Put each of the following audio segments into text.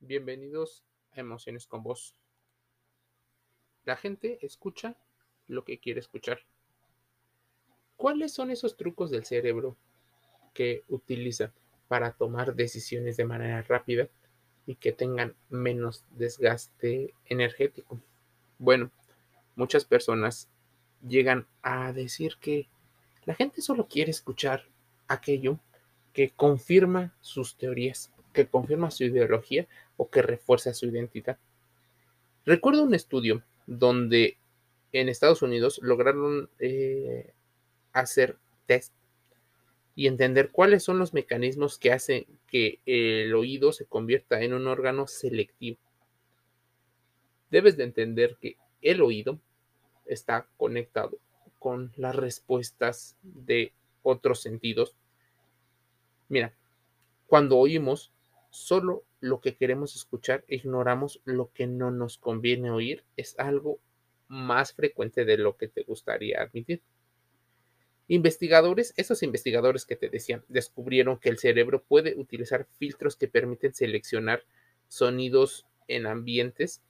Bienvenidos a Emociones con Voz. La gente escucha lo que quiere escuchar. ¿Cuáles son esos trucos del cerebro que utiliza para tomar decisiones de manera rápida y que tengan menos desgaste energético? Bueno, muchas personas llegan a decir que la gente solo quiere escuchar aquello que confirma sus teorías, que confirma su ideología o que refuerza su identidad. Recuerdo un estudio donde en Estados Unidos lograron eh, hacer test y entender cuáles son los mecanismos que hacen que el oído se convierta en un órgano selectivo. Debes de entender que el oído está conectado con las respuestas de otros sentidos. Mira, cuando oímos solo lo que queremos escuchar, ignoramos lo que no nos conviene oír, es algo más frecuente de lo que te gustaría admitir. Investigadores, esos investigadores que te decían, descubrieron que el cerebro puede utilizar filtros que permiten seleccionar sonidos en ambientes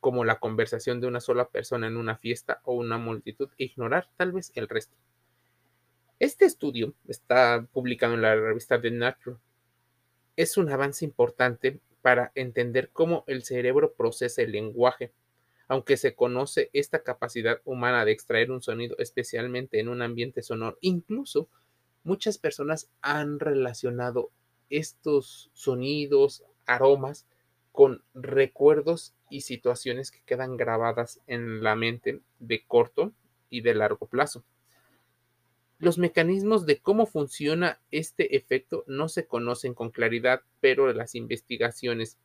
como la conversación de una sola persona en una fiesta o una multitud e ignorar tal vez el resto. Este estudio está publicado en la revista The Nature. Es un avance importante para entender cómo el cerebro procesa el lenguaje. Aunque se conoce esta capacidad humana de extraer un sonido, especialmente en un ambiente sonoro, incluso muchas personas han relacionado estos sonidos, aromas, con recuerdos y situaciones que quedan grabadas en la mente de corto y de largo plazo. Los mecanismos de cómo funciona este efecto no se conocen con claridad, pero las investigaciones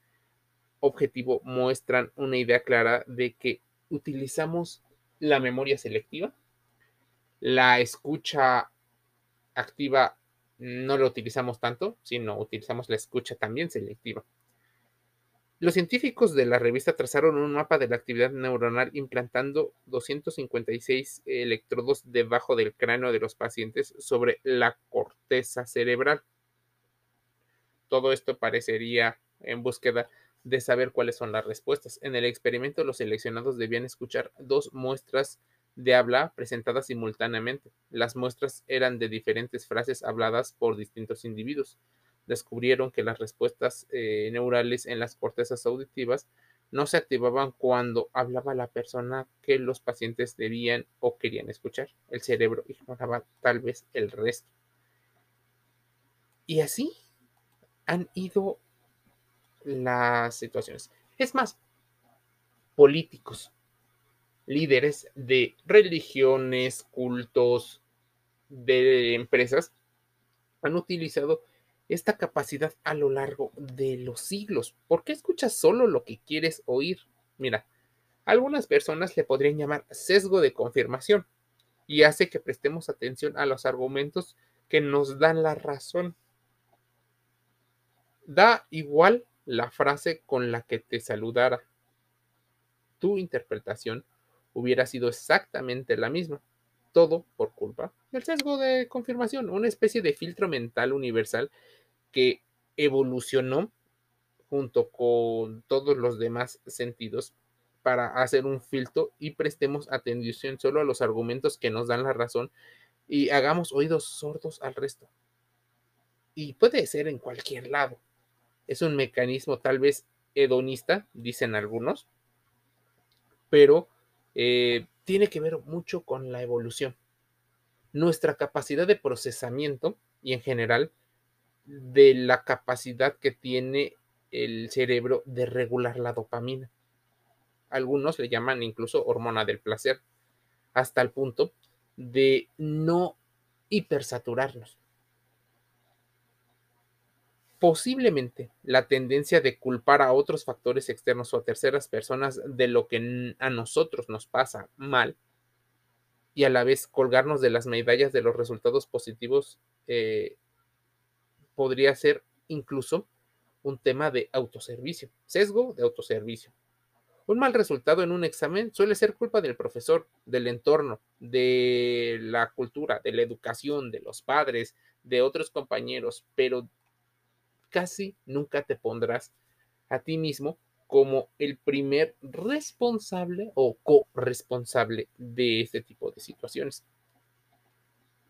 objetivo muestran una idea clara de que utilizamos la memoria selectiva, la escucha activa no la utilizamos tanto, sino utilizamos la escucha también selectiva. Los científicos de la revista trazaron un mapa de la actividad neuronal implantando 256 electrodos debajo del cráneo de los pacientes sobre la corteza cerebral. Todo esto parecería en búsqueda de saber cuáles son las respuestas. En el experimento, los seleccionados debían escuchar dos muestras de habla presentadas simultáneamente. Las muestras eran de diferentes frases habladas por distintos individuos descubrieron que las respuestas eh, neurales en las cortezas auditivas no se activaban cuando hablaba la persona que los pacientes debían o querían escuchar. El cerebro ignoraba tal vez el resto. Y así han ido las situaciones. Es más, políticos, líderes de religiones, cultos, de empresas, han utilizado esta capacidad a lo largo de los siglos. ¿Por qué escuchas solo lo que quieres oír? Mira, algunas personas le podrían llamar sesgo de confirmación y hace que prestemos atención a los argumentos que nos dan la razón. Da igual la frase con la que te saludara. Tu interpretación hubiera sido exactamente la misma. Todo por culpa del sesgo de confirmación, una especie de filtro mental universal que evolucionó junto con todos los demás sentidos para hacer un filtro y prestemos atención solo a los argumentos que nos dan la razón y hagamos oídos sordos al resto. Y puede ser en cualquier lado. Es un mecanismo tal vez hedonista, dicen algunos, pero eh, tiene que ver mucho con la evolución. Nuestra capacidad de procesamiento y en general de la capacidad que tiene el cerebro de regular la dopamina. Algunos le llaman incluso hormona del placer, hasta el punto de no hipersaturarnos. Posiblemente la tendencia de culpar a otros factores externos o a terceras personas de lo que a nosotros nos pasa mal y a la vez colgarnos de las medallas de los resultados positivos eh, podría ser incluso un tema de autoservicio, sesgo de autoservicio. Un mal resultado en un examen suele ser culpa del profesor, del entorno, de la cultura, de la educación, de los padres, de otros compañeros, pero casi nunca te pondrás a ti mismo como el primer responsable o corresponsable de este tipo de situaciones.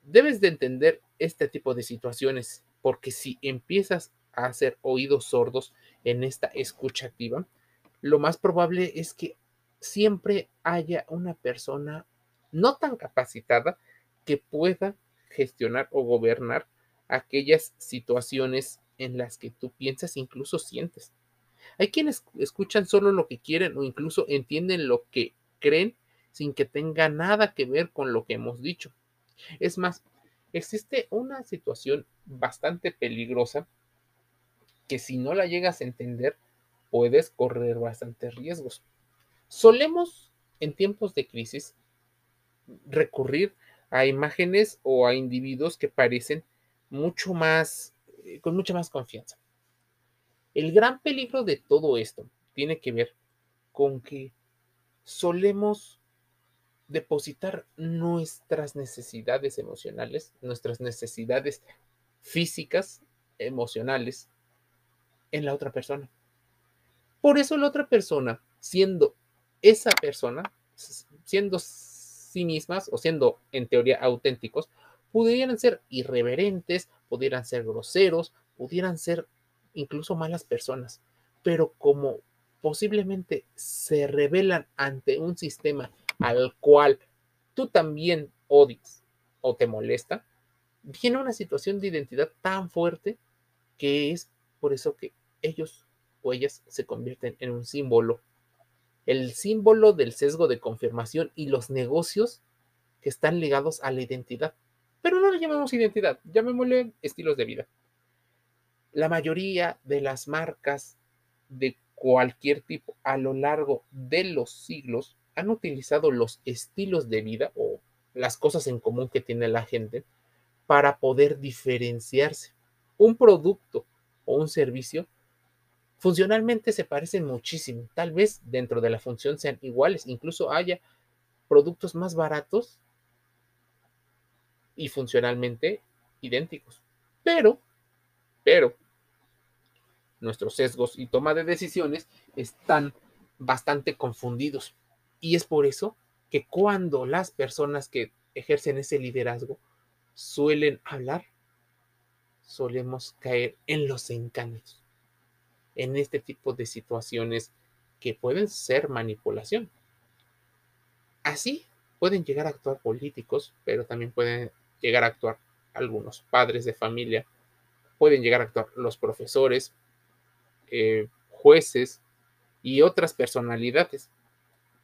Debes de entender este tipo de situaciones porque si empiezas a hacer oídos sordos en esta escucha activa, lo más probable es que siempre haya una persona no tan capacitada que pueda gestionar o gobernar aquellas situaciones en las que tú piensas, incluso sientes. Hay quienes escuchan solo lo que quieren o incluso entienden lo que creen sin que tenga nada que ver con lo que hemos dicho. Es más, existe una situación bastante peligrosa que si no la llegas a entender, puedes correr bastantes riesgos. Solemos, en tiempos de crisis, recurrir a imágenes o a individuos que parecen mucho más, eh, con mucha más confianza. El gran peligro de todo esto tiene que ver con que solemos depositar nuestras necesidades emocionales, nuestras necesidades físicas, emocionales, en la otra persona. Por eso la otra persona, siendo esa persona, siendo sí mismas o siendo en teoría auténticos, pudieran ser irreverentes, pudieran ser groseros, pudieran ser incluso malas personas, pero como posiblemente se revelan ante un sistema al cual tú también odias o te molesta, viene una situación de identidad tan fuerte que es por eso que ellos o ellas se convierten en un símbolo. El símbolo del sesgo de confirmación y los negocios que están ligados a la identidad. Pero no le llamamos identidad, llamémosle estilos de vida la mayoría de las marcas de cualquier tipo a lo largo de los siglos han utilizado los estilos de vida o las cosas en común que tiene la gente para poder diferenciarse. Un producto o un servicio funcionalmente se parecen muchísimo. Tal vez dentro de la función sean iguales, incluso haya productos más baratos y funcionalmente idénticos. Pero, pero, nuestros sesgos y toma de decisiones están bastante confundidos. Y es por eso que cuando las personas que ejercen ese liderazgo suelen hablar, solemos caer en los encantos, en este tipo de situaciones que pueden ser manipulación. Así pueden llegar a actuar políticos, pero también pueden llegar a actuar algunos padres de familia, pueden llegar a actuar los profesores, eh, jueces y otras personalidades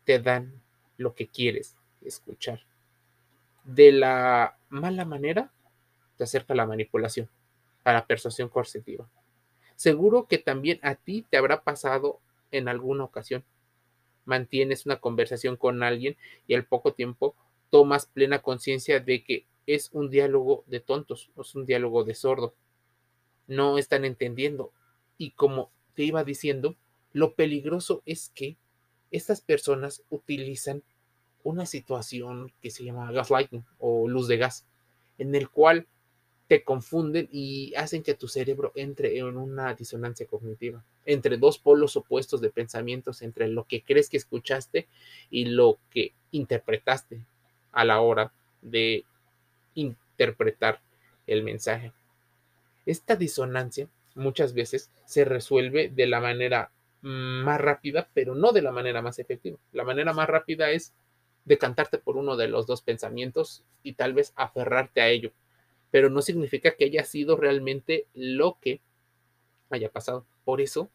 te dan lo que quieres escuchar. De la mala manera, te acerca la manipulación, a la persuasión coercitiva. Seguro que también a ti te habrá pasado en alguna ocasión. Mantienes una conversación con alguien y al poco tiempo tomas plena conciencia de que es un diálogo de tontos, es un diálogo de sordo. No están entendiendo. Y como te iba diciendo, lo peligroso es que estas personas utilizan una situación que se llama gaslighting o luz de gas, en el cual te confunden y hacen que tu cerebro entre en una disonancia cognitiva, entre dos polos opuestos de pensamientos, entre lo que crees que escuchaste y lo que interpretaste a la hora de interpretar el mensaje. Esta disonancia muchas veces se resuelve de la manera más rápida, pero no de la manera más efectiva. La manera más rápida es decantarte por uno de los dos pensamientos y tal vez aferrarte a ello, pero no significa que haya sido realmente lo que haya pasado. Por eso,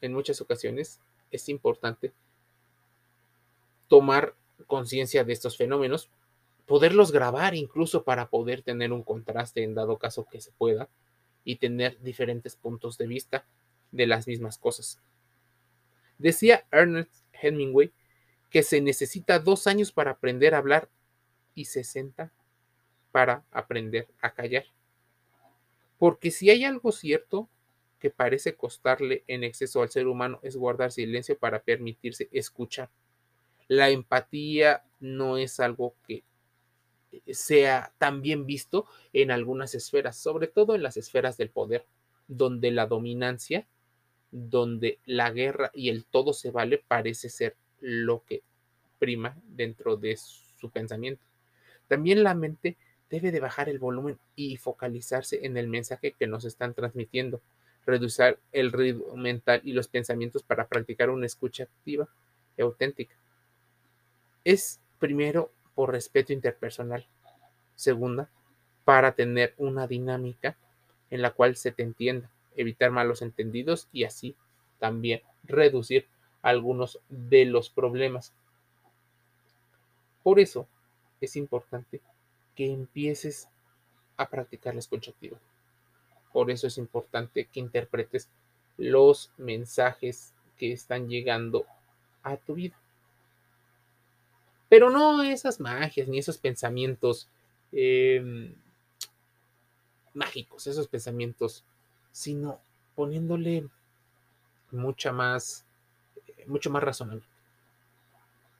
en muchas ocasiones es importante tomar conciencia de estos fenómenos, poderlos grabar incluso para poder tener un contraste en dado caso que se pueda y tener diferentes puntos de vista de las mismas cosas. Decía Ernest Hemingway que se necesita dos años para aprender a hablar y 60 para aprender a callar. Porque si hay algo cierto que parece costarle en exceso al ser humano es guardar silencio para permitirse escuchar. La empatía no es algo que sea también visto en algunas esferas, sobre todo en las esferas del poder, donde la dominancia donde la guerra y el todo se vale parece ser lo que prima dentro de su pensamiento. También la mente debe de bajar el volumen y focalizarse en el mensaje que nos están transmitiendo, reducir el ritmo mental y los pensamientos para practicar una escucha activa y auténtica. Es primero por respeto interpersonal. Segunda, para tener una dinámica en la cual se te entienda, evitar malos entendidos y así también reducir algunos de los problemas. Por eso es importante que empieces a practicar la escucha activa. Por eso es importante que interpretes los mensajes que están llegando a tu vida. Pero no esas magias ni esos pensamientos em, mágicos, esos pensamientos, sino poniéndole mucha más, mucho más razonamiento.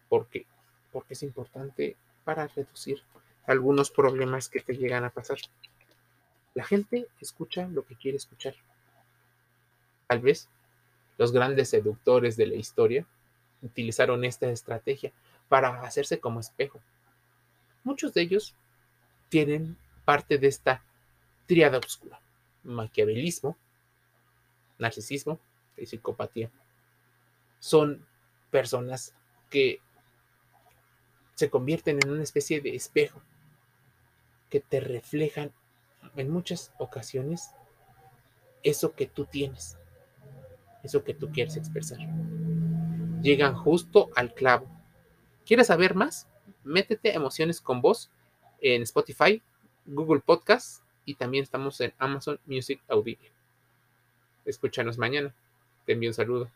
¿Por qué? Porque es importante para reducir algunos problemas que te llegan a pasar. La gente escucha lo que quiere escuchar. Tal vez los grandes seductores de la historia utilizaron esta estrategia para hacerse como espejo. Muchos de ellos tienen parte de esta triada oscura, maquiavelismo, narcisismo y psicopatía. Son personas que se convierten en una especie de espejo que te reflejan en muchas ocasiones eso que tú tienes, eso que tú quieres expresar. Llegan justo al clavo. ¿Quieres saber más? Métete Emociones con Voz en Spotify, Google Podcast y también estamos en Amazon Music Audio. Escúchanos mañana. Te envío un saludo.